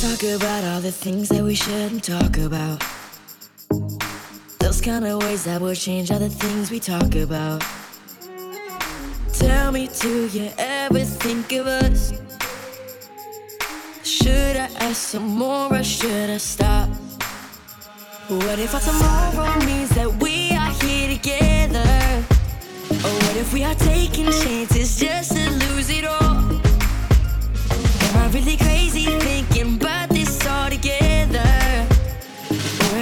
Let's talk about all the things that we shouldn't talk about. Those kind of ways that will change all the things we talk about. Tell me, do you ever think of us? Should I ask some more or should I stop? What if our tomorrow means that we are here together? Or what if we are taking chances just to lose it all? Am I really crazy thinking about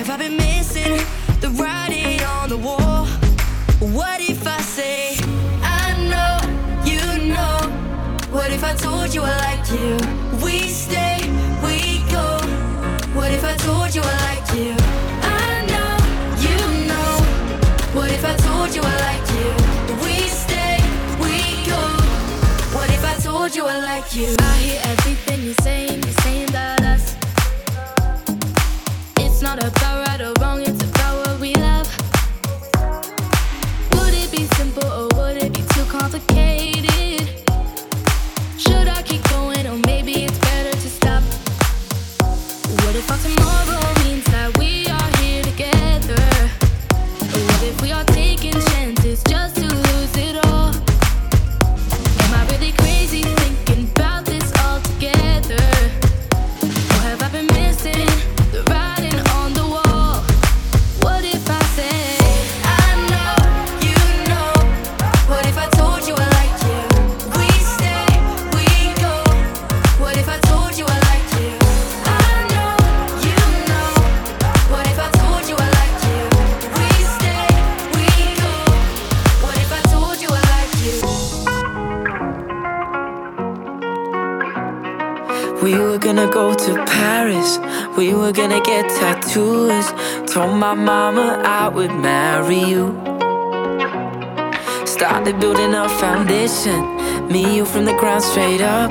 Or have I been missing the writing on the wall? What if I say, I know, you know? What if I told you I like you? We stay, we go. What if I told you I like you? I know, you know. What if I told you I like you? We stay, we go. What if I told you I like you? I hear everything you're saying, Told my mama I would marry you. Started building a foundation. Me, you from the ground straight up.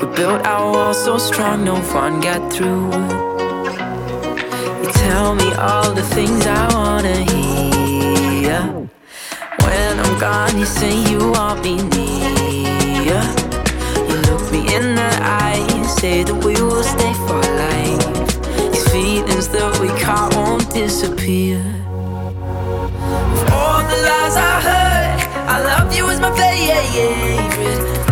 We built our wall so strong, no one got through. You tell me all the things I wanna hear. When I'm gone, you say you want me near. You look me in the eye, say that we will stay for life. These feelings that we caught won't disappear. Of all the lies I heard, I love you is my favorite.